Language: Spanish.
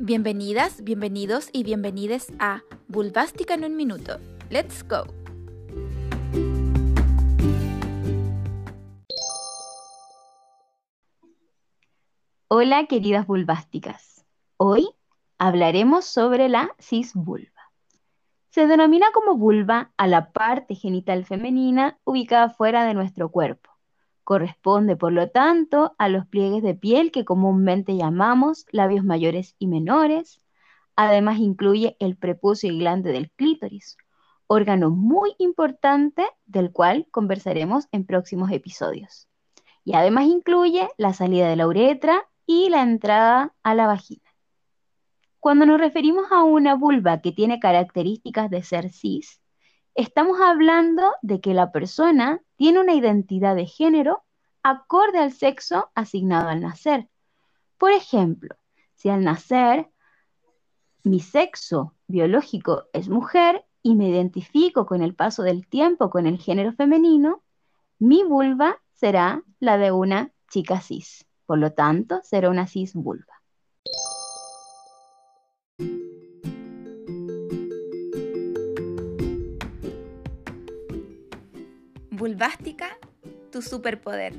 Bienvenidas, bienvenidos y bienvenides a Bulbástica en un minuto. Let's go. Hola queridas bulbásticas. Hoy hablaremos sobre la cisvulva. Se denomina como vulva a la parte genital femenina ubicada fuera de nuestro cuerpo. Corresponde, por lo tanto, a los pliegues de piel que comúnmente llamamos labios mayores y menores. Además, incluye el prepucio y glande del clítoris, órgano muy importante del cual conversaremos en próximos episodios. Y además incluye la salida de la uretra y la entrada a la vagina. Cuando nos referimos a una vulva que tiene características de ser cis, estamos hablando de que la persona tiene una identidad de género acorde al sexo asignado al nacer. Por ejemplo, si al nacer mi sexo biológico es mujer y me identifico con el paso del tiempo con el género femenino, mi vulva será la de una chica cis. Por lo tanto, será una cis vulva. Vulvástica, tu superpoder.